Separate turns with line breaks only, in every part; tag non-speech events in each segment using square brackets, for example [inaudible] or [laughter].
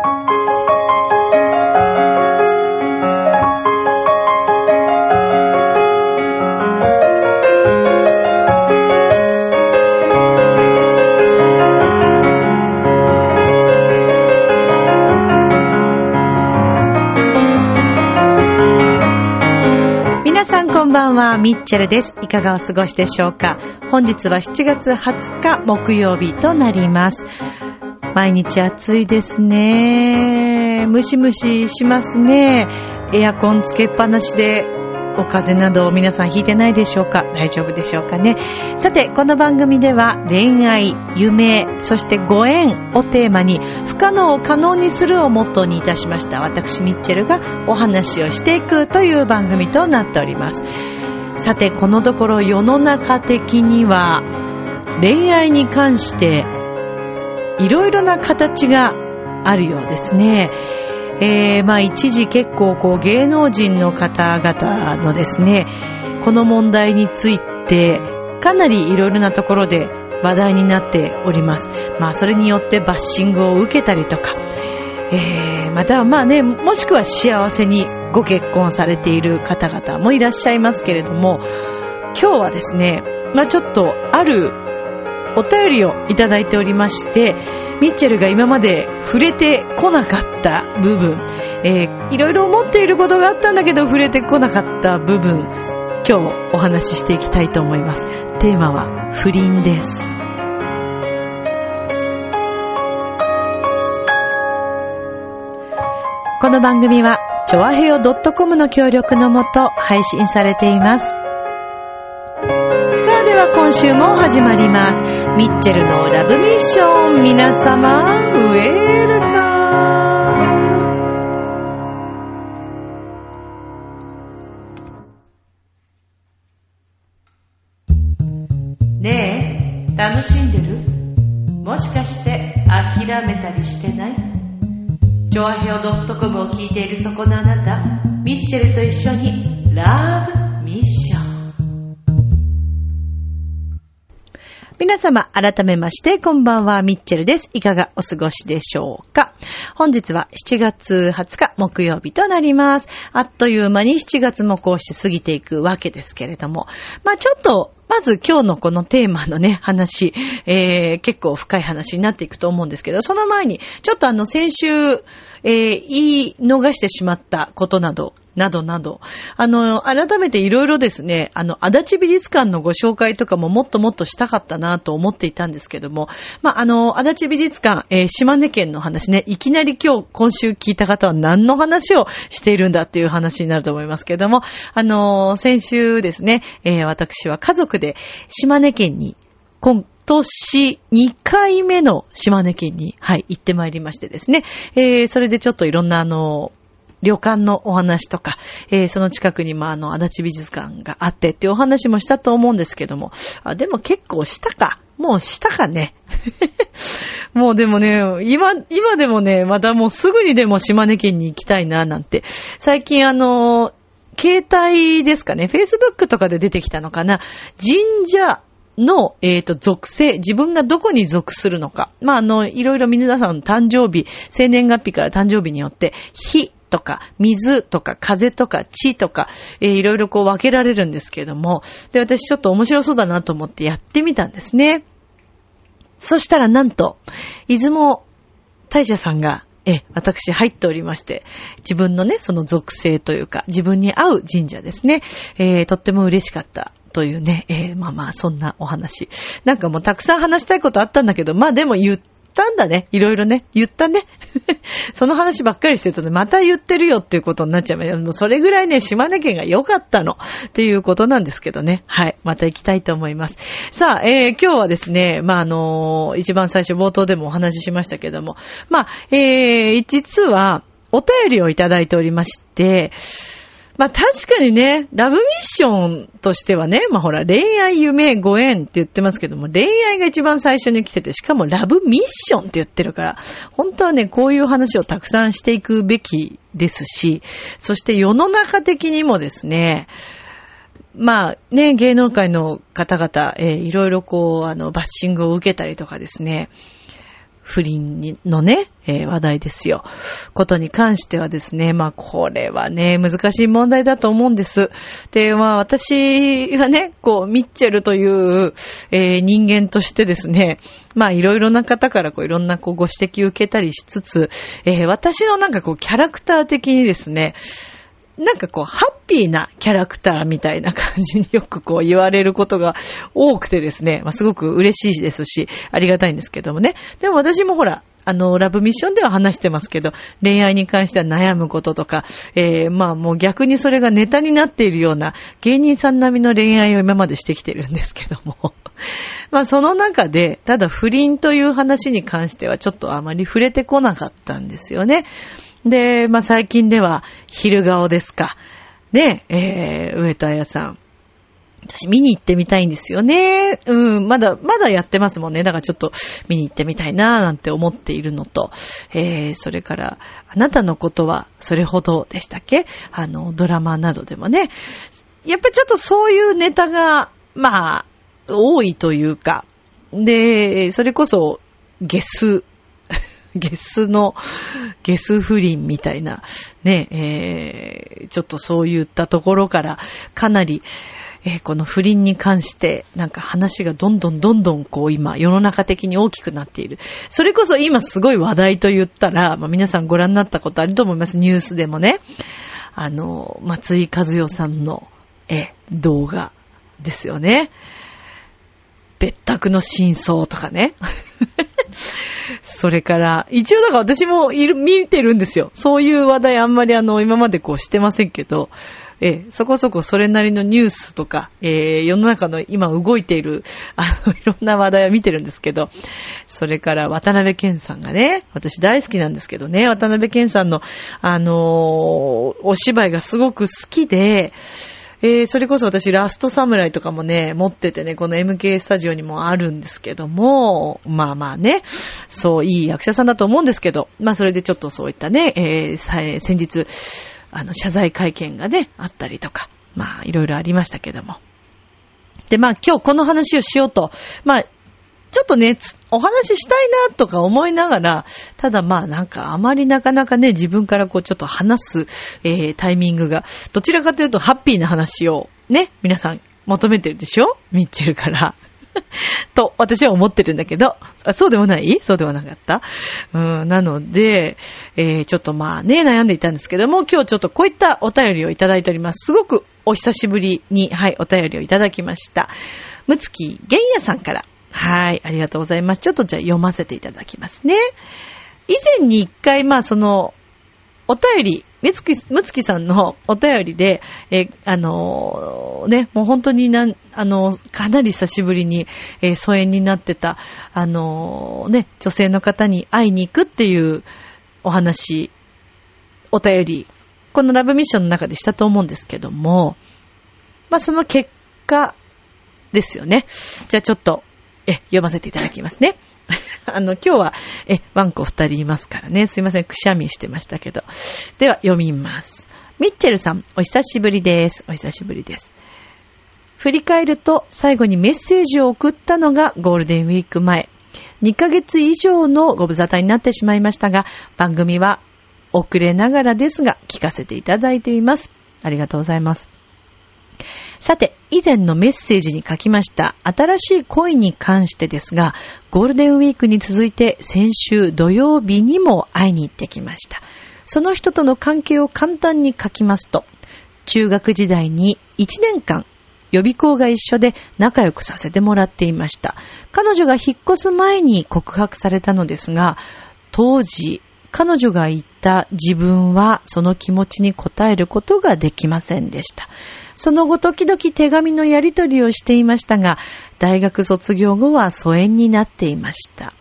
皆さんこんばんは、ミッチェルです。いかがお過ごしでしょうか？本日は7月20日木曜日となります。毎日暑いですね。ムシムシしますね。エアコンつけっぱなしでお風邪など皆さん引いてないでしょうか？大丈夫でしょうかね？さて、この番組では恋愛、夢、そしてご縁をテーマに不可能を可能にするをモットーにいたしました私ミッチェルがお話をしていくという番組となっております。さて、このところ世の中的には恋愛に関していろいろな形があるようですね。えー、まあ一時結構こう芸能人の方々のですね、この問題についてかなりいろいろなところで話題になっております。まあそれによってバッシングを受けたりとか、えー、またはまあね、もしくは幸せにご結婚されている方々もいらっしゃいますけれども、今日はですね、まあちょっとあるお便りをいただいておりまして、ミッチェルが今まで触れてこなかった部分、えー、いろいろ思っていることがあったんだけど触れてこなかった部分、今日お話ししていきたいと思います。テーマは不倫です。この番組は、ちょわへよ .com の協力のもと配信されています。さあでは今週も始まります。ミッチェルのラブミッション。皆様、ウェルカムねえ、楽しんでる？もしかして諦めたりしてない？ジョアヘオ .com を聞いているそこのあなた、ミッチェルと一緒にラブミッション。皆様、改めまして、こんばんは、ミッチェルです。いかがお過ごしでしょうか？本日は7月20日木曜日となります。あっという間に7月もこうして過ぎていくわけですけれども、まあちょっと、まず今日のこのテーマのね、話、えー、結構深い話になっていくと思うんですけど、その前に、ちょっとあの先週、えー、言い逃してしまったことなど、などなど、あの、改めていろいろですね、あの、足立美術館のご紹介とかももっともっとしたかったなと思っていたんですけども、まあ、あの、足立美術館、えー、島根県の話ね、いきなり今日、今週聞いた方は何の話をしているんだっていう話になると思いますけども、あの、先週ですね、えー、私は家族で島根県に、今年2回目の島根県に、はい、行ってまいりましてですね、えー、それでちょっといろんなあの、旅館のお話とか、えー、その近くに、まあ、の、足立美術館があってっていうお話もしたと思うんですけども、あ、でも結構したか。もうしたかね。[laughs] もうでもね、今、今でもね、またもうすぐにでも島根県に行きたいな、なんて。最近あの、携帯ですかね、Facebook とかで出てきたのかな、神社の、えっ、ー、と、属性、自分がどこに属するのか。まあ、あの、いろいろ皆さん誕生日、生年月日から誕生日によって、火とか、水とか、風とか、地とか、えー、いろいろこう分けられるんですけれども、で、私ちょっと面白そうだなと思ってやってみたんですね。そしたらなんと、出雲大社さんが、え、私入っておりまして、自分のね、その属性というか、自分に合う神社ですね。えー、とっても嬉しかったというね、えー、まあまあ、そんなお話。なんかもうたくさん話したいことあったんだけど、まあでも言ったんだね。いろいろね。言ったね。[laughs] その話ばっかりしてるとね、また言ってるよっていうことになっちゃう。もうそれぐらいね、島根県が良かったの。っていうことなんですけどね。はい。また行きたいと思います。さあ、えー、今日はですね、まあ、あのー、一番最初冒頭でもお話ししましたけども、まあ、えー、実は、お便りをいただいておりまして、まあ確かにね、ラブミッションとしてはね、まあほら、恋愛、夢、ご縁って言ってますけども、恋愛が一番最初に来てて、しかもラブミッションって言ってるから、本当はね、こういう話をたくさんしていくべきですし、そして世の中的にもですね、まあね、芸能界の方々、えー、いろいろこう、あの、バッシングを受けたりとかですね、不倫のね、えー、話題ですよ。ことに関してはですね、まあこれはね、難しい問題だと思うんです。で、まあ私はね、こう、ミッチェルという、えー、人間としてですね、まあいろいろな方からこういろんなこうご指摘を受けたりしつつ、えー、私のなんかこうキャラクター的にですね、なんかこう、ハッピーなキャラクターみたいな感じによくこう言われることが多くてですね、まあ、すごく嬉しいですし、ありがたいんですけどもね。でも私もほら、あの、ラブミッションでは話してますけど、恋愛に関しては悩むこととか、えー、まあもう逆にそれがネタになっているような芸人さん並みの恋愛を今までしてきてるんですけども。[laughs] まあその中で、ただ不倫という話に関してはちょっとあまり触れてこなかったんですよね。で、まあ最近では昼顔ですか。ね、えー、上田彩さん。私見に行ってみたいんですよね。うん、まだ、まだやってますもんね。だからちょっと見に行ってみたいななんて思っているのと、えー、それから、あなたのことはそれほどでしたっけ？あの、ドラマなどでもね。やっぱりちょっとそういうネタが、まあ、多いというか、で、それこそ、ゲスゲスの、ゲス不倫みたいな、ね、えー、ちょっとそういったところから、かなり、えー、この不倫に関して、なんか話がどんどんどんどんこう今、世の中的に大きくなっている。それこそ今すごい話題と言ったら、まあ、皆さんご覧になったことあると思います。ニュースでもね。あの、松井和代さんの、え、動画ですよね。別宅の真相とかね。それから、一応だから私もいる、見てるんですよ。そういう話題あんまりあの、今までこうしてませんけど、えそこそこそれなりのニュースとか、えー、世の中の今動いている、あの、いろんな話題を見てるんですけど、それから渡辺健さんがね、私大好きなんですけどね、渡辺健さんの、あのー、お芝居がすごく好きで、えー、それこそ私ラストサムライとかもね、持っててね、この MK スタジオにもあるんですけども、まあまあね、そう、いい役者さんだと思うんですけど、まあそれでちょっとそういったね、えー、先日、あの、謝罪会見がね、あったりとか、まあいろいろありましたけども。で、まあ今日この話をしようと、まあちょっとね、お話ししたいなとか思いながら、ただまあなんかあまりなかなかね、自分からこうちょっと話す、えー、タイミングが、どちらかというとハッピーな話をね、皆さん求めてるでしょ？ミッチェルから。[laughs] と、私は思ってるんだけど、そうでもない？そうではなかった？うん、なので、えー、ちょっとまあね、悩んでいたんですけども、今日ちょっとこういったお便りをいただいております。すごくお久しぶりに、はい、お便りをいただきました。むつきげんやさんから、はい、ありがとうございます。ちょっとじゃあ読ませていただきますね。以前に一回、まあその、お便り、むつき、むつきさんのお便りで、え、あのー、ね、もう本当になん、あのー、かなり久しぶりに、えー、疎遠になってた、あの、ね、女性の方に会いに行くっていうお話、お便り、このラブミッションの中でしたと思うんですけども、まあその結果ですよね。じゃあちょっとえ、読ませていただきますね。[laughs] あの、今日は、え、ワンコ二人いますからね。すいません、くしゃみしてましたけど。では、読みます。ミッチェルさん、お久しぶりです。お久しぶりです。振り返ると、最後にメッセージを送ったのがゴールデンウィーク前。2ヶ月以上のご無沙汰になってしまいましたが、番組は遅れながらですが、聞かせていただいています。ありがとうございます。さて、以前のメッセージに書きました新しい恋に関してですが、ゴールデンウィークに続いて先週土曜日にも会いに行ってきました。その人との関係を簡単に書きますと、中学時代に1年間予備校が一緒で仲良くさせてもらっていました。彼女が引っ越す前に告白されたのですが、当時、彼女が言った自分はその気持ちに応えることができませんでした。その後時々手紙のやり取りをしていましたが、大学卒業後は疎遠になっていました。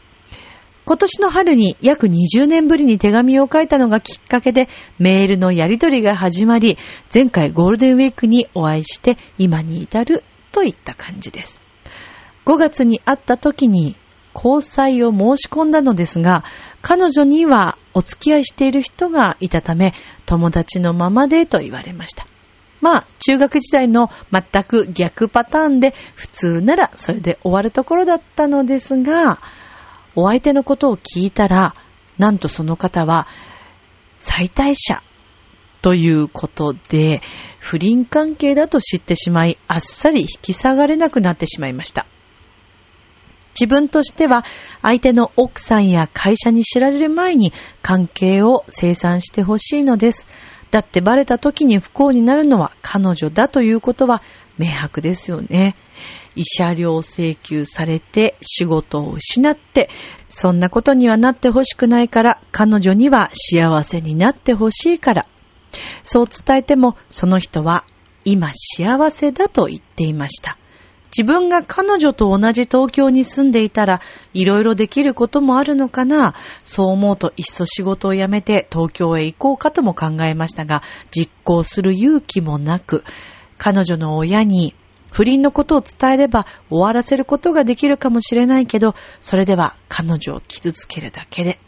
今年の春に約20年ぶりに手紙を書いたのがきっかけでメールのやり取りが始まり、前回ゴールデンウィークにお会いして今に至るといった感じです。5月に会った時に交際を申し込んだのですが、彼女にはお付き合いしている人がいたため、友達のままでと言われました。まあ、中学時代の全く逆パターンで、普通ならそれで終わるところだったのですが、お相手のことを聞いたら、なんとその方は、最大者ということで、不倫関係だと知ってしまい、あっさり引き下がれなくなってしまいました。自分としては相手の奥さんや会社に知られる前に関係を清算してほしいのです。だってバレた時に不幸になるのは彼女だということは明白ですよね。慰謝料請求されて仕事を失って、そんなことにはなってほしくないから、彼女には幸せになってほしいから。そう伝えても、その人は今幸せだと言っていました。自分が彼女と同じ東京に住んでいたら、いろいろできることもあるのかな？そう思うと、いっそ仕事を辞めて東京へ行こうかとも考えましたが、実行する勇気もなく、彼女の親に不倫のことを伝えれば終わらせることができるかもしれないけど、それでは彼女を傷つけるだけで。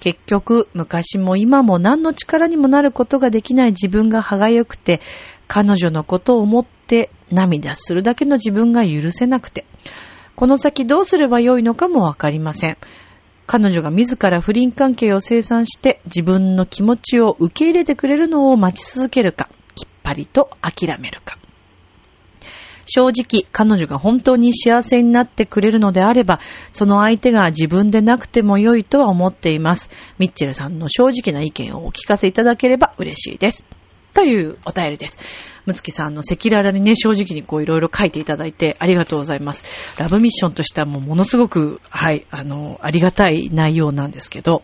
結局、昔も今も何の力にもなることができない自分が歯がゆくて、彼女のことを思って涙するだけの自分が許せなくて、この先どうすればよいのかもわかりません。彼女が自ら不倫関係を清算して自分の気持ちを受け入れてくれるのを待ち続けるか、きっぱりと諦めるか。正直、彼女が本当に幸せになってくれるのであれば、その相手が自分でなくても良いとは思っています。ミッチェルさんの正直な意見をお聞かせいただければ嬉しいです。というお便りです。むつきさんの赤裸々にね、正直にこういろいろ書いていただいてありがとうございます。ラブミッションとしてはもうものすごく、はい、あの、ありがたい内容なんですけど、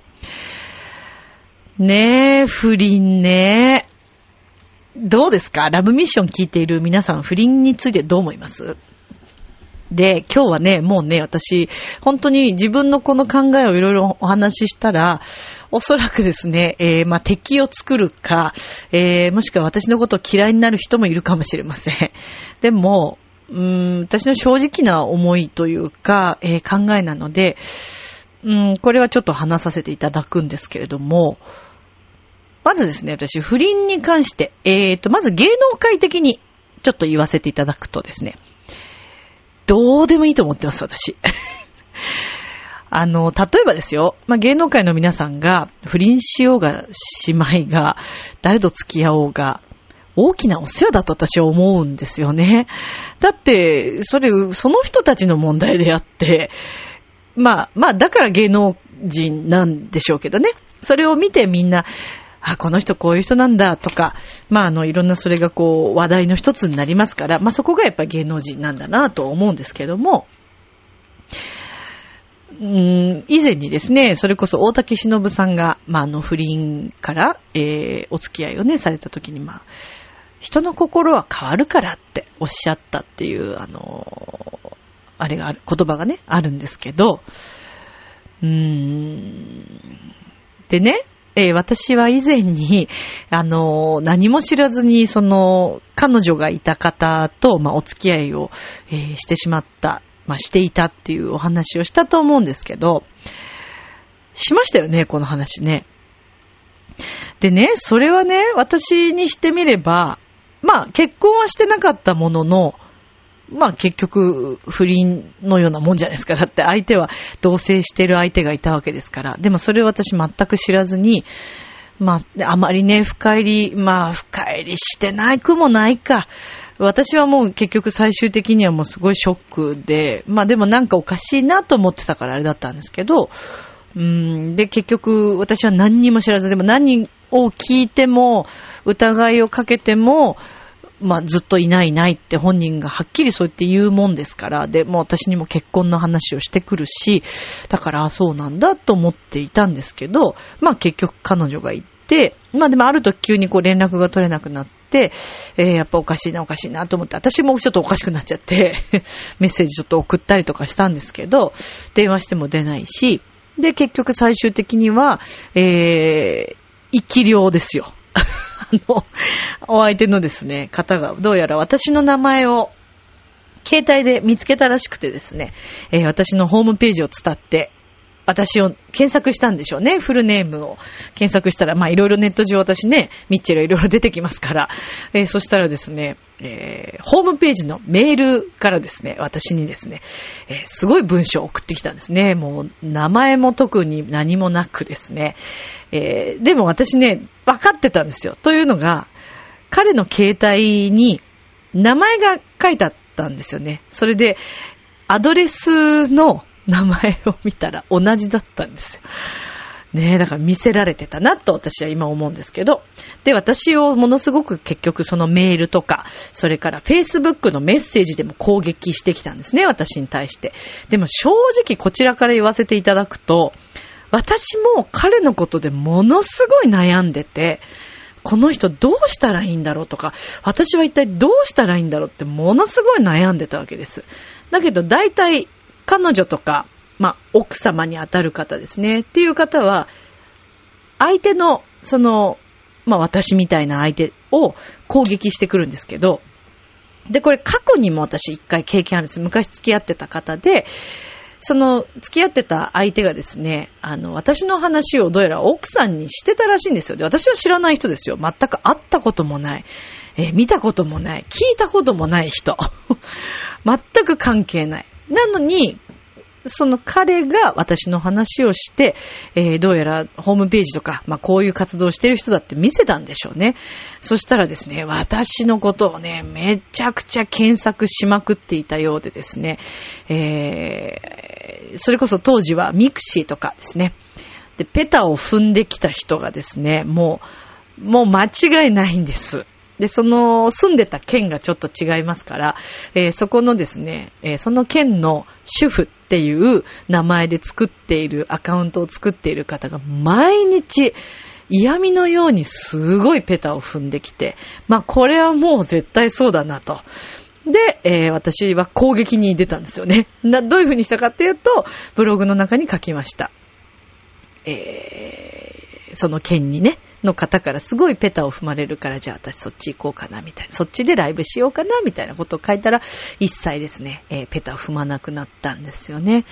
ねえ、不倫ねどうですか？ラブミッション聞いている皆さん、不倫についてどう思います？で、今日はね、もうね、私、本当に自分のこの考えをいろいろお話ししたら、おそらくですね、えー、まあ、敵を作るか、えー、もしくは私のことを嫌いになる人もいるかもしれません。[laughs] でも、うーん、私の正直な思いというか、えー、考えなので、うん、これはちょっと話させていただくんですけれども、まずですね、私、不倫に関して、えーと、まず芸能界的にちょっと言わせていただくとですね、どうでもいいと思ってます、私。[laughs] あの、例えばですよ、まあ、芸能界の皆さんが不倫しようが、姉妹が、誰と付き合おうが、大きなお世話だと私は思うんですよね。だって、それ、その人たちの問題であって、まあ、まあ、だから芸能人なんでしょうけどね。それを見てみんな、あ、この人こういう人なんだとか、まあ、あの、いろんなそれがこう、話題の一つになりますから、まあ、そこがやっぱり芸能人なんだなと思うんですけども、うん、以前にですね、それこそ大竹しのぶさんが、まあ、あの、不倫から、えー、お付き合いをね、された時に、まあ、人の心は変わるからっておっしゃったっていう、あのあれがある、言葉がね、あるんですけど、うーん、でね、えー、私は以前に、[laughs] あの、何も知らずに、その、彼女がいた方と、まあ、お付き合いを、えー、してしまった、まあ、していたっていうお話をしたと思うんですけど、しましたよね、この話ね。でね、それはね、私にしてみれば、まあ、結婚はしてなかったものの、まあ結局不倫のようなもんじゃないですか。だって相手は同棲してる相手がいたわけですから。でもそれを私全く知らずに、まあ、あまりね、深入り、まあ、深入りしてないくもないか。私はもう結局最終的にはもうすごいショックで、まあでもなんかおかしいなと思ってたからあれだったんですけど、うん、で結局私は何にも知らず、でも何を聞いても、疑いをかけても、まあ、ずっといないいないって本人がはっきりそう言って言うもんですから、で、もう私にも結婚の話をしてくるし、だから、そうなんだと思っていたんですけど、まあ結局彼女が行って、まあでもある時急にこう連絡が取れなくなって、えー、やっぱおかしいなおかしいなと思って、私もちょっとおかしくなっちゃって [laughs] メッセージちょっと送ったりとかしたんですけど、電話しても出ないし、で、結局最終的には、えー、生き量ですよ。あの、お相手のですね、方が、どうやら私の名前を、携帯で見つけたらしくてですね、えー、私のホームページを伝って、私を検索したんでしょうね。フルネームを検索したら、まあいろいろネット上私ね、ミッチェルいろいろ出てきますから。えー、そしたらですね、えー、ホームページのメールからですね、私にですね、えー、すごい文章を送ってきたんですね。もう、名前も特に何もなくですね。えー、でも私ね、分かってたんですよ。というのが、彼の携帯に名前が書いてあったんですよね。それで、アドレスの名前を見たら同じだったんですよ。ねえ、だから見せられてたなと私は今思うんですけど。で、私をものすごく結局そのメールとか、それから Facebook のメッセージでも攻撃してきたんですね、私に対して。でも正直こちらから言わせていただくと、私も彼のことでものすごい悩んでて、この人どうしたらいいんだろうとか、私は一体どうしたらいいんだろうってものすごい悩んでたわけです。だけど大体彼女とか、まあ、奥様にあたる方ですね。っていう方は、相手の、その、まあ、私みたいな相手を攻撃してくるんですけど、で、これ過去にも私一回経験あるんです。昔付き合ってた方で、その付き合ってた相手がですね、あの、私の話をどうやら奥さんにしてたらしいんですよ。で、私は知らない人ですよ。全く会ったこともない。え、見たこともない。聞いたこともない人。[laughs] 全く関係ない。なのに、その彼が私の話をして、えー、どうやらホームページとか、まあ、こういう活動してる人だって見せたんでしょうね。そしたらですね、私のことをね、めちゃくちゃ検索しまくっていたようでですね、えー、それこそ当時はミクシーとかですね、で、ペタを踏んできた人がですね、もう、もう間違いないんです。で、その、住んでた県がちょっと違いますから、えー、そこのですね、えー、その県の主婦っていう名前で作っている、アカウントを作っている方が毎日、嫌味のようにすごいペタを踏んできて、まあこれはもう絶対そうだなと。で、えー、私は攻撃に出たんですよね。な、どういう風にしたかっていうと、ブログの中に書きました。えー、その件にね、の方からすごいペタを踏まれるから、じゃあ私そっち行こうかな、みたいな。そっちでライブしようかな、みたいなことを書いたら、一切ですね、えー、ペタを踏まなくなったんですよね。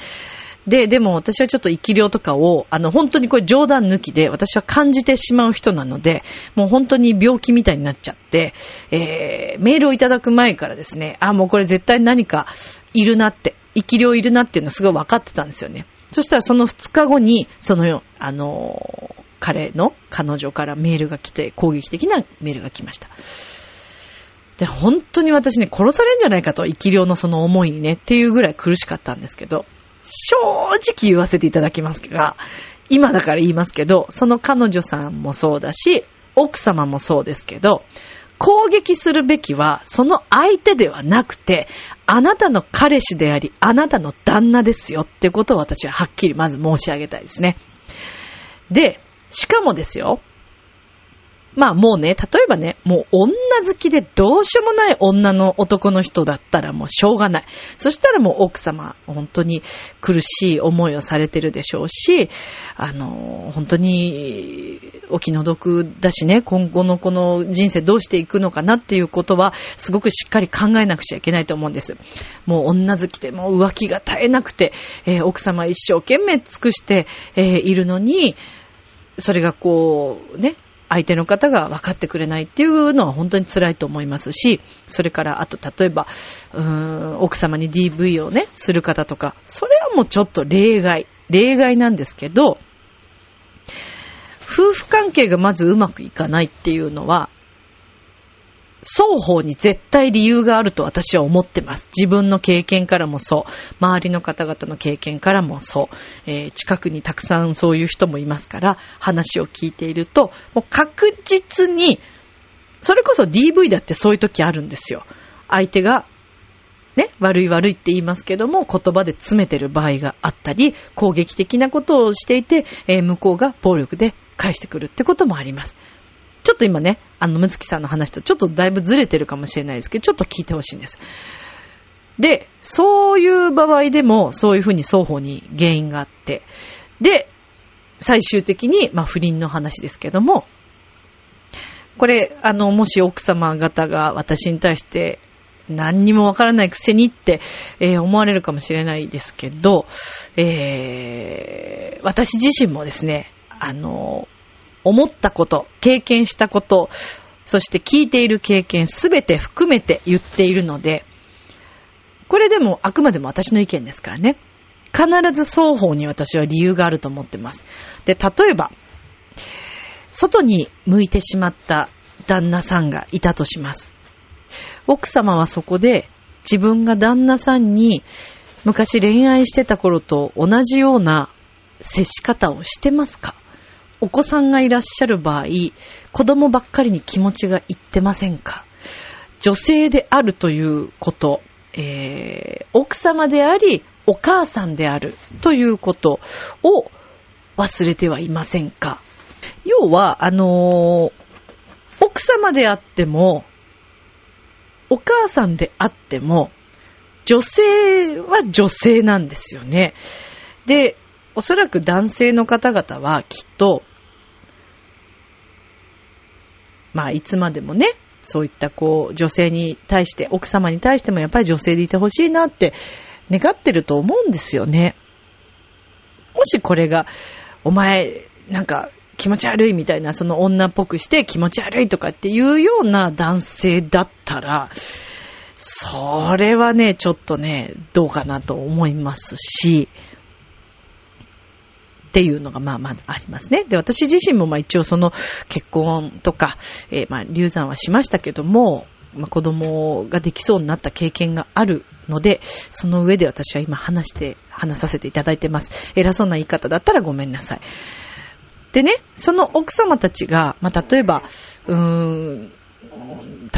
で、でも私はちょっと生き量とかを、あの、本当にこれ冗談抜きで、私は感じてしまう人なので、もう本当に病気みたいになっちゃって、えー、メールをいただく前からですね、あ、もうこれ絶対何かいるなって、生き量いるなっていうのはすごい分かってたんですよね。そしたらその2日後に、その、あの、彼の、彼女からメールが来て、攻撃的なメールが来ました。で、本当に私ね、殺されんじゃないかと、生き量のその思いにね、っていうぐらい苦しかったんですけど、正直言わせていただきますが、今だから言いますけど、その彼女さんもそうだし、奥様もそうですけど、攻撃するべきは、その相手ではなくて、あなたの彼氏であり、あなたの旦那ですよってことを私ははっきりまず申し上げたいですね。で、しかもですよ。まあもうね、例えばね、もう女好きでどうしようもない女の男の人だったらもうしょうがない。そしたらもう奥様、本当に苦しい思いをされてるでしょうし、あの、本当にお気の毒だしね、今後のこの人生どうしていくのかなっていうことは、すごくしっかり考えなくちゃいけないと思うんです。もう女好きでもう浮気が絶えなくて、えー、奥様一生懸命尽くして、えー、いるのに、それがこう、ね、相手の方が分かってくれないっていうのは本当に辛いと思いますし、それからあと例えば、うーん、奥様に DV をね、する方とか、それはもうちょっと例外、例外なんですけど、夫婦関係がまずうまくいかないっていうのは、双方に絶対理由があると私は思ってます。自分の経験からもそう。周りの方々の経験からもそう。えー、近くにたくさんそういう人もいますから、話を聞いていると、もう確実に、それこそ DV だってそういう時あるんですよ。相手が、ね、悪い悪いって言いますけども、言葉で詰めてる場合があったり、攻撃的なことをしていて、えー、向こうが暴力で返してくるってこともあります。ちょっと今ね、あの、むつきさんの話とちょっとだいぶずれてるかもしれないですけど、ちょっと聞いてほしいんです。で、そういう場合でも、そういうふうに双方に原因があって、で、最終的に、まあ、不倫の話ですけども、これ、あの、もし奥様方が私に対して、何にもわからないくせにって、えー、思われるかもしれないですけど、えー、私自身もですね、あの、思ったこと、経験したこと、そして聞いている経験すべて含めて言っているので、これでもあくまでも私の意見ですからね。必ず双方に私は理由があると思ってます。で、例えば、外に向いてしまった旦那さんがいたとします。奥様はそこで自分が旦那さんに昔恋愛してた頃と同じような接し方をしてますか？お子さんがいらっしゃる場合、子供ばっかりに気持ちがいってませんか？女性であるということ、えー、奥様であり、お母さんであるということを忘れてはいませんか？要は、あのー、奥様であっても、お母さんであっても、女性は女性なんですよね。で、おそらく男性の方々はきっと、まあ、いつまでもね、そういったこう、女性に対して、奥様に対してもやっぱり女性でいてほしいなって願ってると思うんですよね。もしこれが、お前、なんか、気持ち悪いみたいな、その女っぽくして気持ち悪いとかっていうような男性だったら、それはね、ちょっとね、どうかなと思いますし、っていうのがまあまあありますね。で、私自身もまあ一応その結婚とか、えー、まあ流産はしましたけども、まあ、子供ができそうになった経験があるので、その上で私は今話して、話させていただいてます。偉そうな言い方だったらごめんなさい。でね、その奥様たちが、まあ、例えば、うーん、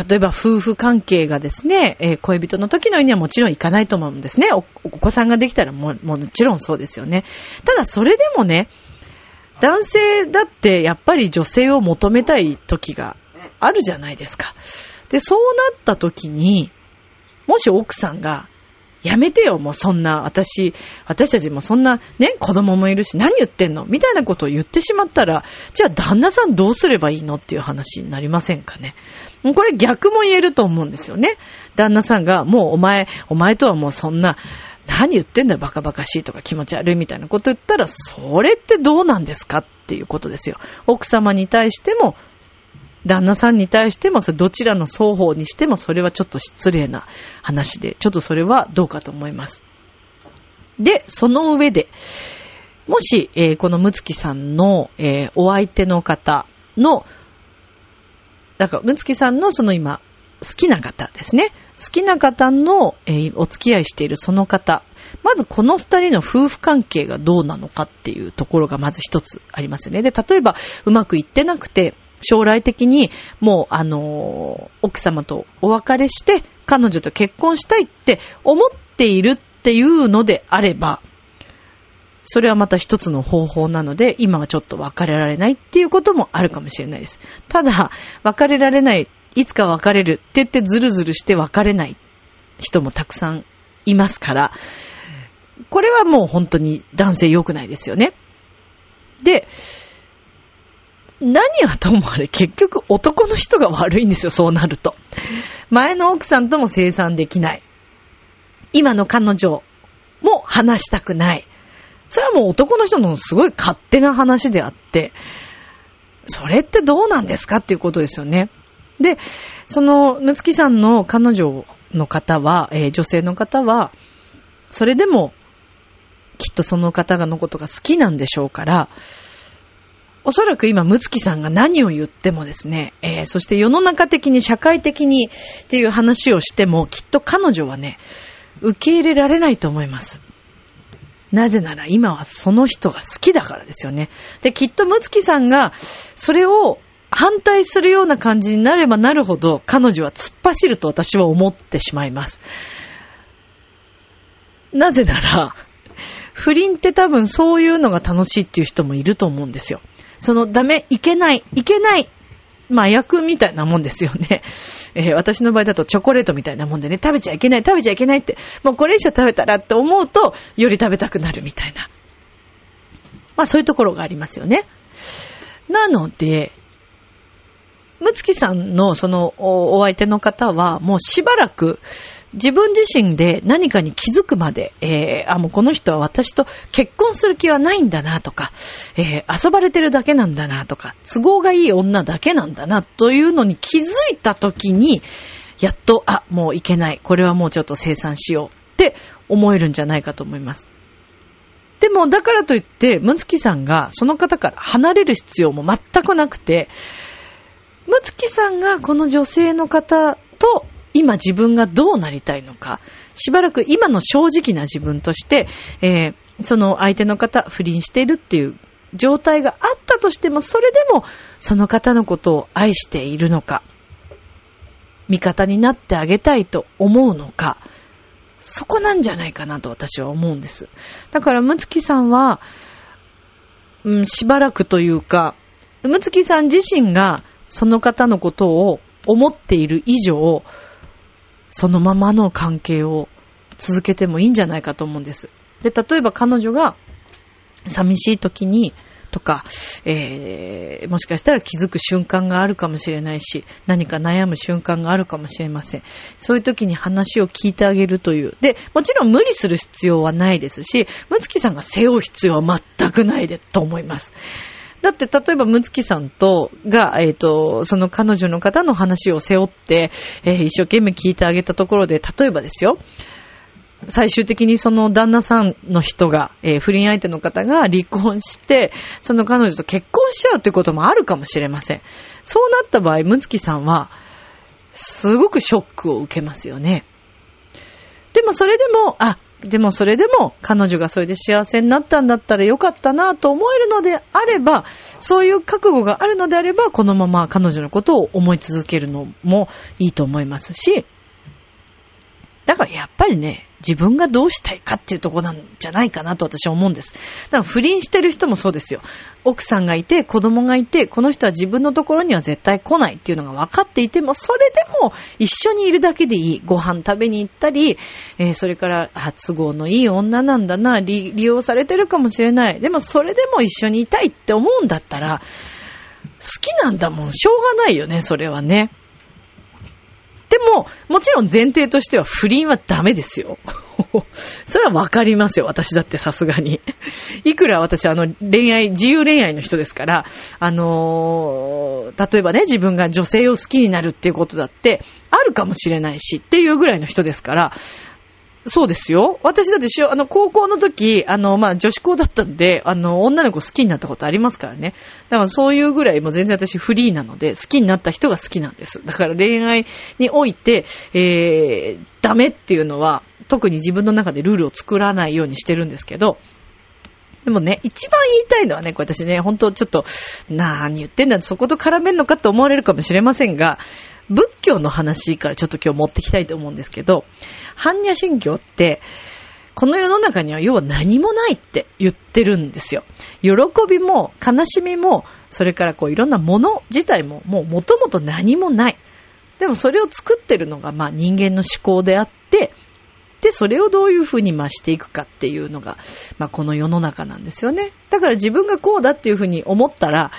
例えば夫婦関係がですね、えー、恋人の時のようにはもちろんいかないと思うんですね。お子さんができたらももちろんそうですよね。ただそれでもね、男性だってやっぱり女性を求めたい時があるじゃないですか。で、そうなった時に、もし奥さんが、やめてよ、もうそんな、私、私たちもそんな、ね、子供もいるし、何言ってんの？みたいなことを言ってしまったら、じゃあ旦那さんどうすればいいのっていう話になりませんかね。これ逆も言えると思うんですよね。旦那さんが、もうお前、お前とはもうそんな、何言ってんだよ、バカバカしいとか気持ち悪いみたいなこと言ったら、それってどうなんですか？っていうことですよ。奥様に対しても、旦那さんに対しても、どちらの双方にしても、それはちょっと失礼な話で、ちょっとそれはどうかと思います。で、その上で、もし、えー、このむつきさんの、えー、お相手の方の、なんか、むつきさんのその今、好きな方ですね。好きな方の、えー、お付き合いしているその方。まずこの二人の夫婦関係がどうなのかっていうところがまず一つありますよね。で、例えばうまくいってなくて、将来的にもう、あの、奥様とお別れして、彼女と結婚したいって思っているっていうのであれば、それはまた一つの方法なので、今はちょっと別れられないっていうこともあるかもしれないです。ただ、別れられない、いつか別れるって言ってずるずるして別れない人もたくさんいますから、これはもう本当に男性良くないですよね。で、何はともあれ結局男の人が悪いんですよ、そうなると。前の奥さんとも生産できない。今の彼女も話したくない。それはもう男の人のすごい勝手な話であって、それってどうなんですかっていうことですよね。で、その、むつきさんの彼女の方は、えー、女性の方は、それでも、きっとその方がのことが好きなんでしょうから、おそらく今、むつきさんが何を言ってもですね、えー、そして世の中的に社会的にっていう話をしても、きっと彼女はね、受け入れられないと思います。なぜなら今はその人が好きだからですよね。で、きっとむつきさんがそれを反対するような感じになればなるほど彼女は突っ走ると私は思ってしまいます。なぜなら、不倫って多分そういうのが楽しいっていう人もいると思うんですよ。そのダメ、いけない、いけない、麻薬みたいなもんですよね。[laughs] えー、私の場合だとチョコレートみたいなもんでね、食べちゃいけない、食べちゃいけないって、もうこれ以上食べたらって思うと、より食べたくなるみたいな。まあそういうところがありますよね。なので、むつきさんのそのお相手の方はもうしばらく自分自身で何かに気づくまで、えー、あ、もうこの人は私と結婚する気はないんだなとか、えー、遊ばれてるだけなんだなとか、都合がいい女だけなんだなというのに気づいた時に、やっと、あ、もういけない。これはもうちょっと生産しようって思えるんじゃないかと思います。でも、だからといって、むつきさんがその方から離れる必要も全くなくて、むつきさんがこの女性の方と今自分がどうなりたいのか、しばらく今の正直な自分として、えー、その相手の方、不倫しているっていう状態があったとしても、それでもその方のことを愛しているのか、味方になってあげたいと思うのか、そこなんじゃないかなと私は思うんです。だから、むつきさんは、うん、しばらくというか、むつきさん自身がその方のことを思っている以上、そのままの関係を続けてもいいんじゃないかと思うんです。で、例えば彼女が寂しい時に、とか、えー、もしかしたら気づく瞬間があるかもしれないし、何か悩む瞬間があるかもしれません。そういう時に話を聞いてあげるという。で、もちろん無理する必要はないですし、むつきさんが背負う必要は全くないでと思います。だって、例えば、むつきさんと、が、えっ、ー、と、その彼女の方の話を背負って、えー、一生懸命聞いてあげたところで、例えばですよ、最終的にその旦那さんの人が、えー、不倫相手の方が離婚して、その彼女と結婚しちゃうってこともあるかもしれません。そうなった場合、むつきさんは、すごくショックを受けますよね。でもそれでも、あ、でもそれでも彼女がそれで幸せになったんだったらよかったなと思えるのであれば、そういう覚悟があるのであれば、このまま彼女のことを思い続けるのもいいと思いますし、だからやっぱりね、自分がどうしたいかっていうとこなんじゃないかなと私は思うんです。だから不倫してる人もそうですよ。奥さんがいて、子供がいて、この人は自分のところには絶対来ないっていうのが分かっていても、それでも一緒にいるだけでいい。ご飯食べに行ったり、えー、それから、都合のいい女なんだな利、利用されてるかもしれない。でもそれでも一緒にいたいって思うんだったら、好きなんだもん。しょうがないよね、それはね。でも、もちろん前提としては不倫はダメですよ。[laughs] それはわかりますよ、私だってさすがに。[laughs] いくら私あの恋愛、自由恋愛の人ですから、あのー、例えばね、自分が女性を好きになるっていうことだって、あるかもしれないしっていうぐらいの人ですから、そうですよ。私だってあの、高校の時、あの、まあ、女子校だったんで、あの、女の子好きになったことありますからね。だからそういうぐらいもう全然私フリーなので、好きになった人が好きなんです。だから恋愛において、えー、ダメっていうのは、特に自分の中でルールを作らないようにしてるんですけど、でもね、一番言いたいのはね、私ね、本当ちょっと、なーに言ってんだ、そこと絡めんのかって思われるかもしれませんが、仏教の話からちょっと今日持ってきたいと思うんですけど、般若心経って、この世の中には要は何もないって言ってるんですよ。喜びも悲しみも、それからこういろんなもの自体ももう元々何もない。でもそれを作ってるのがまあ人間の思考であって、で、それをどういうふうに増していくかっていうのが、まあこの世の中なんですよね。だから自分がこうだっていうふうに思ったら、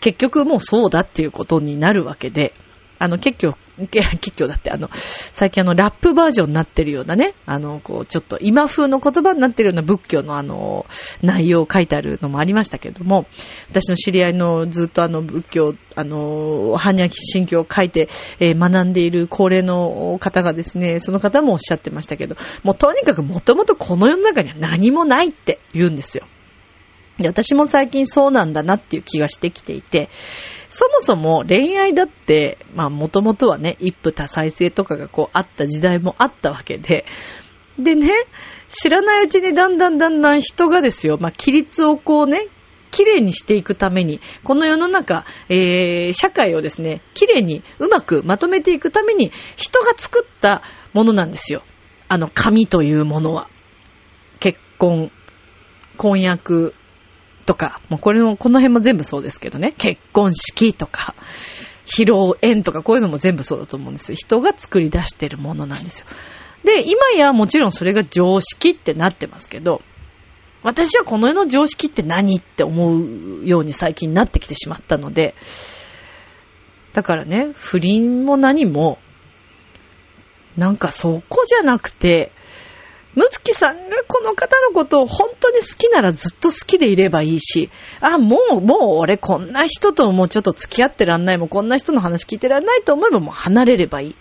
結局もうそうだっていうことになるわけで、あの、結局、結局だって、あの、最近あの、ラップバージョンになってるようなね、あの、こう、ちょっと今風の言葉になってるような仏教のあの、内容を書いてあるのもありましたけれども、私の知り合いのずっとあの、仏教、あの、般若心経を書いて、えー、学んでいる高齢の方がですね、その方もおっしゃってましたけど、もうとにかくもともとこの世の中には何もないって言うんですよ。私も最近そうなんだなっていう気がしてきていて、そもそも恋愛だって、まあもともとはね、一夫多妻制とかがこうあった時代もあったわけで、でね、知らないうちにだんだんだんだん人がですよ、まあ規律をこうね、綺麗にしていくために、この世の中、えー、社会をですね、綺麗にうまくまとめていくために、人が作ったものなんですよ。あの、紙というものは。結婚、婚約、とか、もうこれも、この辺も全部そうですけどね、結婚式とか、披露宴とか、こういうのも全部そうだと思うんですよ。人が作り出してるものなんですよ。で、今やもちろんそれが常識ってなってますけど、私はこの世の常識って何って思うように最近なってきてしまったので、だからね、不倫も何も、なんかそこじゃなくて、むつきさんがこの方のことを本当に好きならずっと好きでいればいいし、あ、もう、もう俺こんな人ともうちょっと付き合ってらんないもん、こんな人の話聞いてらんないと思えばもう離れればいい。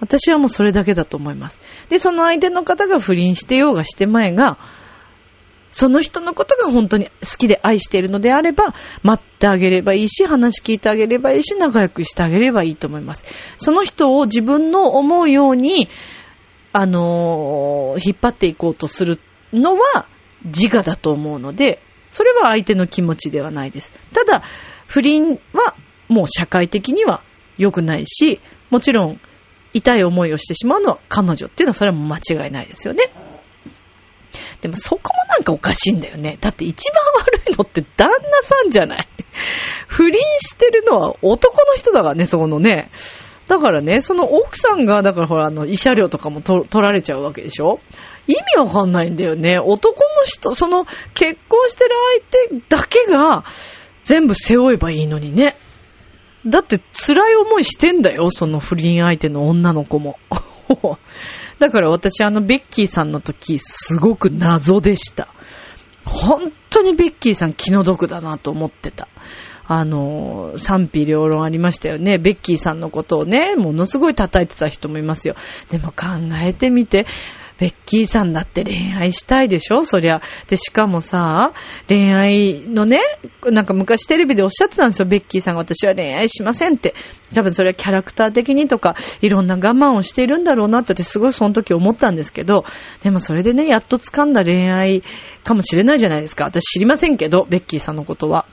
私はもうそれだけだと思います。で、その相手の方が不倫してようがしてまいが、その人のことが本当に好きで愛しているのであれば、待ってあげればいいし、話聞いてあげればいいし、仲良くしてあげればいいと思います。その人を自分の思うように、あのー、引っ張っていこうとするのは自我だと思うので、それは相手の気持ちではないです。ただ、不倫はもう社会的には良くないし、もちろん痛い思いをしてしまうのは彼女っていうのはそれは間違いないですよね。でもそこもなんかおかしいんだよね。だって一番悪いのって旦那さんじゃない。不倫してるのは男の人だからね、そこのね。だからね、その奥さんが、だからほら、あの、慰謝料とかも取られちゃうわけでしょ？意味わかんないんだよね。男の人、その、結婚してる相手だけが、全部背負えばいいのにね。だって辛い思いしてんだよ、その不倫相手の女の子も。[laughs] だから私あのベッキーさんの時、すごく謎でした。本当にベッキーさん気の毒だなと思ってた。あの、賛否両論ありましたよね。ベッキーさんのことをね、ものすごい叩いてた人もいますよ。でも考えてみて、ベッキーさんだって恋愛したいでしょ？そりゃ。で、しかもさ、恋愛のね、なんか昔テレビでおっしゃってたんですよ。ベッキーさんが私は恋愛しませんって。多分それはキャラクター的にとか、いろんな我慢をしているんだろうなってすごいその時思ったんですけど、でもそれでね、やっと掴んだ恋愛かもしれないじゃないですか。私知りませんけど、ベッキーさんのことは。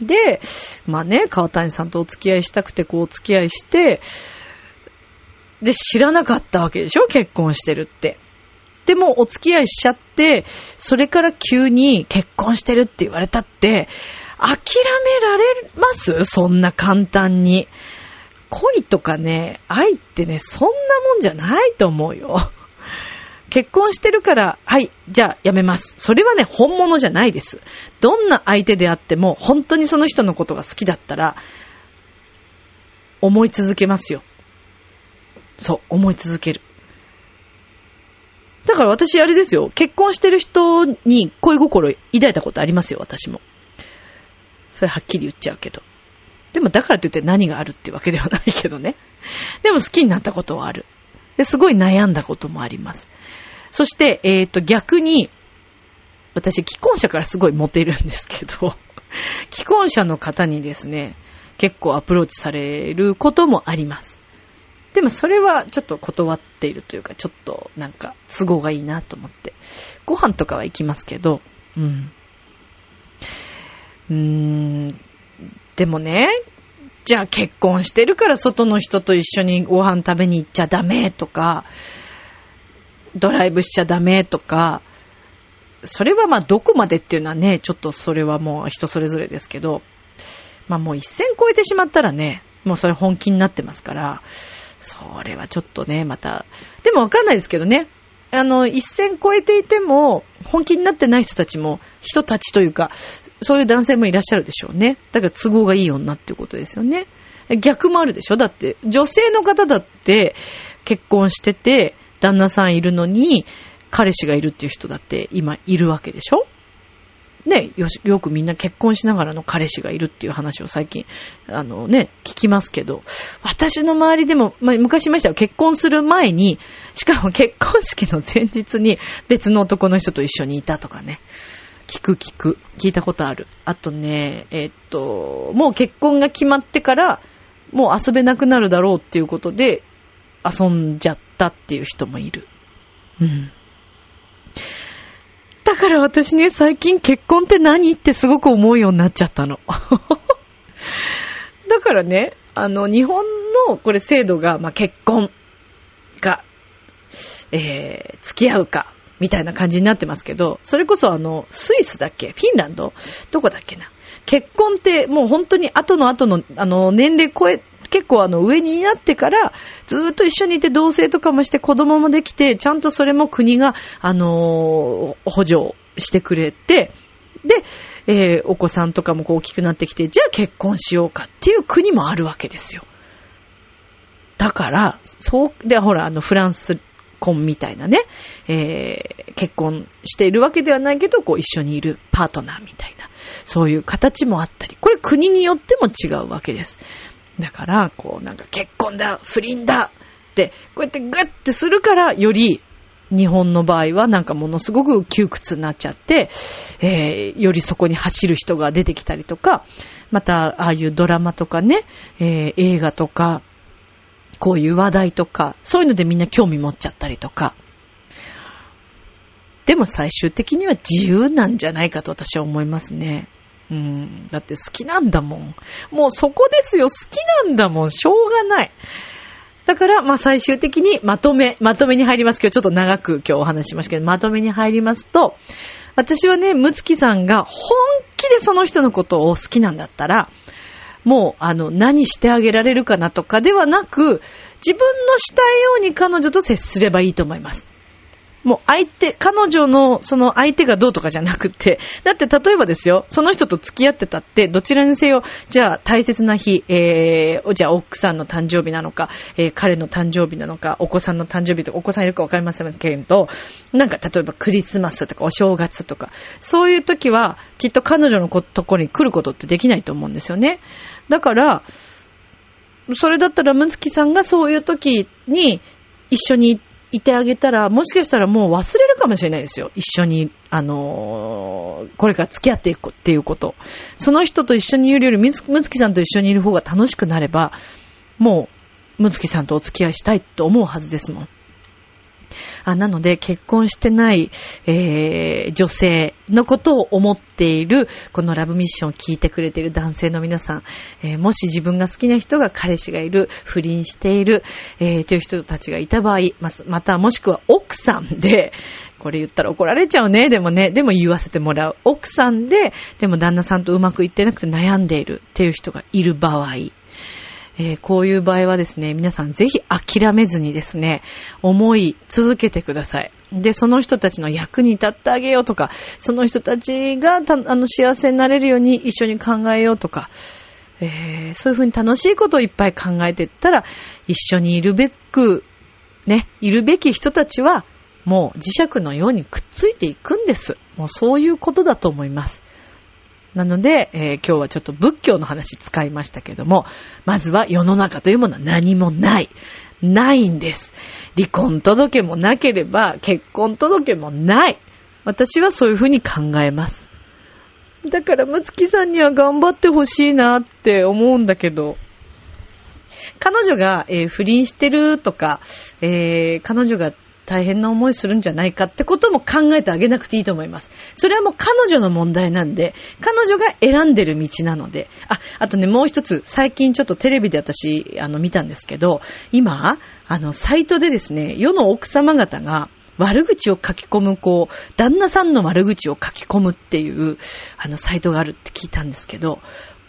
で、まあね、川谷さんとお付き合いしたくてこうお付き合いして、で、知らなかったわけでしょ？結婚してるって。でも、お付き合いしちゃって、それから急に結婚してるって言われたって、諦められます？そんな簡単に。恋とかね、愛ってね、そんなもんじゃないと思うよ。結婚してるから、はい、じゃあやめます。それはね、本物じゃないです。どんな相手であっても、本当にその人のことが好きだったら、思い続けますよ。そう、思い続ける。だから私あれですよ、結婚してる人に恋心抱いたことありますよ、私も。それはっきり言っちゃうけど。でもだからといって何があるってわけではないけどね。でも好きになったことはある。で、すごい悩んだこともあります。そして、えっ、ー、と、逆に、私、既婚者からすごいモテるんですけど、[laughs] 既婚者の方にですね、結構アプローチされることもあります。でもそれはちょっと断っているというか、ちょっとなんか都合がいいなと思って。ご飯とかは行きますけど、うん。うーん。でもね、じゃあ結婚してるから外の人と一緒にご飯食べに行っちゃダメとか、ドライブしちゃダメとか、それはまあどこまでっていうのはね、ちょっとそれはもう人それぞれですけど、まあもう一線超えてしまったらね、もうそれ本気になってますから、それはちょっとね、また。でもわかんないですけどね。あの、一線超えていても、本気になってない人たちも、人たちというか、そういう男性もいらっしゃるでしょうね。だから都合がいい女っていうことですよね。逆もあるでしょだって、女性の方だって結婚してて、旦那さんいるのに、彼氏がいるっていう人だって今いるわけでしょ？ね、よし、よくみんな結婚しながらの彼氏がいるっていう話を最近、あのね、聞きますけど、私の周りでも、まあ、昔いましたよ、結婚する前に、しかも [laughs] 結婚式の前日に別の男の人と一緒にいたとかね。聞く聞く。聞いたことある。あとね、えー、っと、もう結婚が決まってから、もう遊べなくなるだろうっていうことで、遊んじゃったっていう人もいる。うん。だから私ね、最近結婚って何ってすごく思うようになっちゃったの。[laughs] だからね、あの、日本のこれ制度が、まあ、結婚か、えー、付き合うか、みたいな感じになってますけど、それこそあの、スイスだっけ？フィンランド？どこだっけな？結婚ってもう本当に後の後の、あの、年齢超え、結構あの上になってから、ずっと一緒にいて同棲とかもして子供もできて、ちゃんとそれも国が、あのー、補助してくれて、で、えー、お子さんとかもこう大きくなってきて、じゃあ結婚しようかっていう国もあるわけですよ。だから、そう、で、ほら、あの、フランス婚みたいなね、えー、結婚しているわけではないけど、こう一緒にいるパートナーみたいな、そういう形もあったり、これ国によっても違うわけです。だから、こうなんか結婚だ、不倫だって、こうやってグッてするから、より日本の場合はなんかものすごく窮屈になっちゃって、えー、よりそこに走る人が出てきたりとか、また、ああいうドラマとかね、えー、映画とか、こういう話題とか、そういうのでみんな興味持っちゃったりとか。でも最終的には自由なんじゃないかと私は思いますね。うん。だって好きなんだもん。もうそこですよ。好きなんだもん。しょうがない。だから、まあ最終的にまとめ、まとめに入りますけど、ちょっと長く今日お話ししましたけど、まとめに入りますと、私はね、むつきさんが本気でその人のことを好きなんだったら、もう、あの、何してあげられるかなとかではなく、自分のしたいように彼女と接すればいいと思います。もう相手、彼女のその相手がどうとかじゃなくて、だって例えばですよ、その人と付き合ってたって、どちらにせよ、じゃあ大切な日、えー、じゃあ奥さんの誕生日なのか、えー、彼の誕生日なのか、お子さんの誕生日とか、お子さんいるかわかりませんけど、なんか例えばクリスマスとかお正月とか、そういう時は、きっと彼女のとこに来ることってできないと思うんですよね。だから、それだったら、むつきさんがそういう時に一緒にいてあげたら、もしかしたらもう忘れるかもしれないですよ。一緒に、あのー、これから付き合っていくっていうこと。その人と一緒にいるより、むつきさんと一緒にいる方が楽しくなれば、もう、むつきさんとお付き合いしたいと思うはずですもん。あなので、結婚してない、えー、女性のことを思っている、このラブミッションを聞いてくれている男性の皆さん、えー、もし自分が好きな人が彼氏がいる、不倫している、えー、という人たちがいた場合、またもしくは奥さんで、これ言ったら怒られちゃうね。でもね、でも言わせてもらう。奥さんで、でも旦那さんとうまくいってなくて悩んでいるっていう人がいる場合、えー、こういう場合はですね、皆さんぜひ諦めずにですね、思い続けてください。で、その人たちの役に立ってあげようとか、その人たちがあの幸せになれるように一緒に考えようとか、えー、そういうふうに楽しいことをいっぱい考えていったら、一緒にいるべく、ね、いるべき人たちは、もう磁石のようにくっついていくんです。もうそういうことだと思います。なので、えー、今日はちょっと仏教の話使いましたけども、まずは世の中というものは何もない。ないんです。離婚届もなければ結婚届もない。私はそういうふうに考えます。だから、むつきさんには頑張ってほしいなって思うんだけど、彼女が、えー、不倫してるとか、えー、彼女が大変な思いするんじゃないかってことも考えてあげなくていいと思います。それはもう彼女の問題なんで、彼女が選んでる道なので、あ、あとね、もう一つ、最近ちょっとテレビで私、あの、見たんですけど、今、あの、サイトでですね、世の奥様方が、悪口を書き込む、こう、旦那さんの悪口を書き込むっていう、あの、サイトがあるって聞いたんですけど、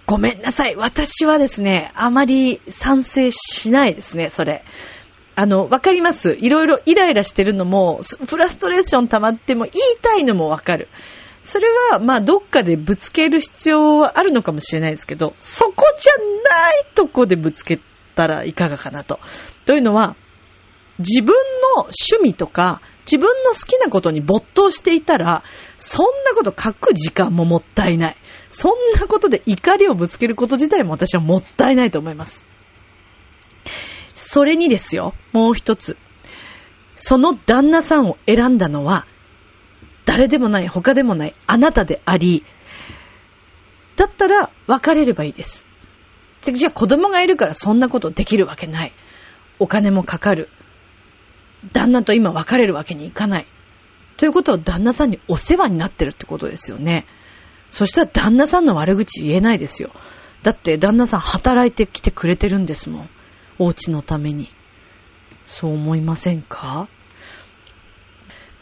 ごめんなさい。私はですね、あまり賛成しないですね、それ。あの、わかります。いろいろイライラしてるのも、フラストレーション溜まっても言いたいのもわかる。それは、まあ、どっかでぶつける必要はあるのかもしれないですけど、そこじゃないとこでぶつけたらいかがかなと。というのは、自分の趣味とか、自分の好きなことに没頭していたら、そんなこと書く時間ももったいない。そんなことで怒りをぶつけること自体も私はもったいないと思います。それにですよ、もう一つ。その旦那さんを選んだのは、誰でもない、他でもない、あなたであり、だったら別れればいいです。じゃあ子供がいるからそんなことできるわけない。お金もかかる。旦那と今別れるわけにいかない。ということは旦那さんにお世話になってるってことですよね。そしたら旦那さんの悪口言えないですよ。だって旦那さん働いてきてくれてるんですもん。お家のために。そう思いませんか？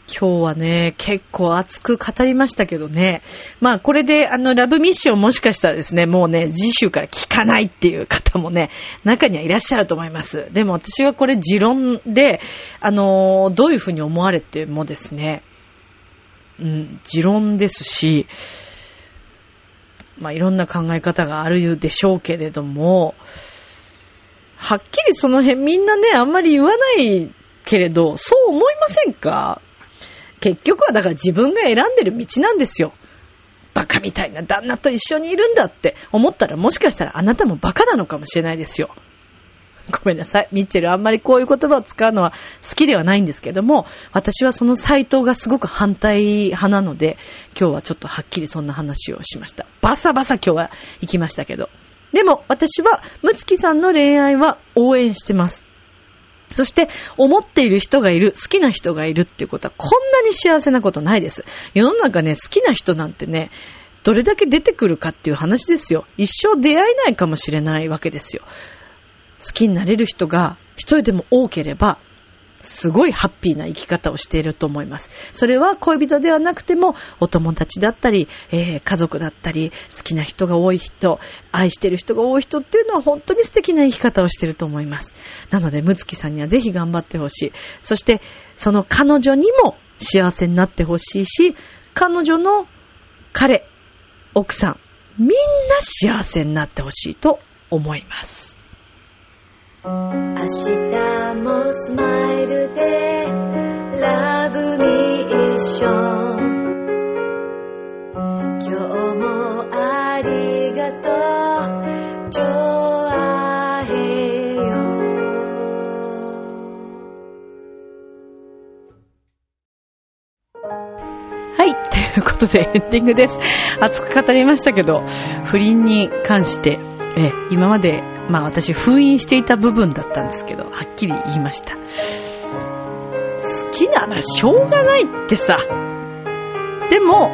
今日はね、結構熱く語りましたけどね。まあこれであのラブミッションもしかしたらですね、もうね、次週から聞かないっていう方もね、中にはいらっしゃると思います。でも私はこれ持論で、あの、どういうふうに思われてもですね、うん、持論ですし、まあいろんな考え方があるでしょうけれども、はっきりその辺みんなね、あんまり言わないけれど、そう思いませんか？結局はだから自分が選んでる道なんですよ。バカみたいな旦那と一緒にいるんだって思ったらもしかしたらあなたもバカなのかもしれないですよ。ごめんなさい。ミッチェルあんまりこういう言葉を使うのは好きではないんですけども、私はそのサイトがすごく反対派なので、今日はちょっとはっきりそんな話をしました。バサバサ今日は行きましたけど。でも私は、ムツキさんの恋愛は応援してます。そして、思っている人がいる、好きな人がいるっていうことは、こんなに幸せなことないです。世の中ね、好きな人なんてね、どれだけ出てくるかっていう話ですよ。一生出会えないかもしれないわけですよ。好きになれる人が一人でも多ければ、すごいハッピーな生き方をしていると思います。それは恋人ではなくても、お友達だったり、えー、家族だったり、好きな人が多い人、愛してる人が多い人っていうのは本当に素敵な生き方をしていると思います。なので、むつきさんにはぜひ頑張ってほしい。そして、その彼女にも幸せになってほしいし、彼女の彼、奥さん、みんな幸せになってほしいと思います。明日もスマイルでラブミッション今日もありがとうジョアヘヨはい。ということでエンディングです。熱く語りましたけど、不倫に関して、え、今までまあ私封印していた部分だったんですけど、はっきり言いました。好きならしょうがないってさ。でも、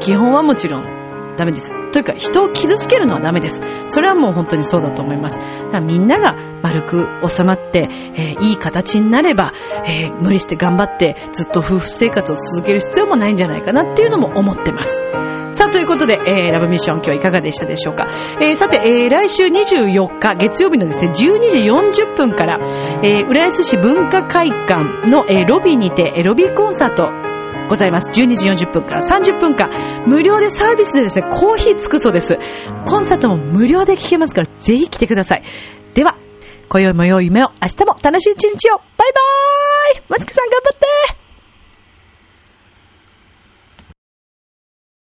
基本はもちろんダメです。というか、人を傷つけるのはダメです。それはもう本当にそうだと思います。みんなが丸く収まって、えー、いい形になれば、えー、無理して頑張ってずっと夫婦生活を続ける必要もないんじゃないかなっていうのも思ってます。さあ、ということで、えー、ラブミッション今日いかがでしたでしょうか？えー、さて、えー、来週24日月曜日のですね、12時40分から、えー、浦安市文化会館の、えー、ロビーにて、えー、ロビーコンサート、ございます。12時40分から30分間、無料でサービスでですね、コーヒーつくそうです。コンサートも無料で聴けますから、ぜひ来てください。では、今宵も良い夢を、明日も楽しい一日を。バイバーイ松木さん頑張って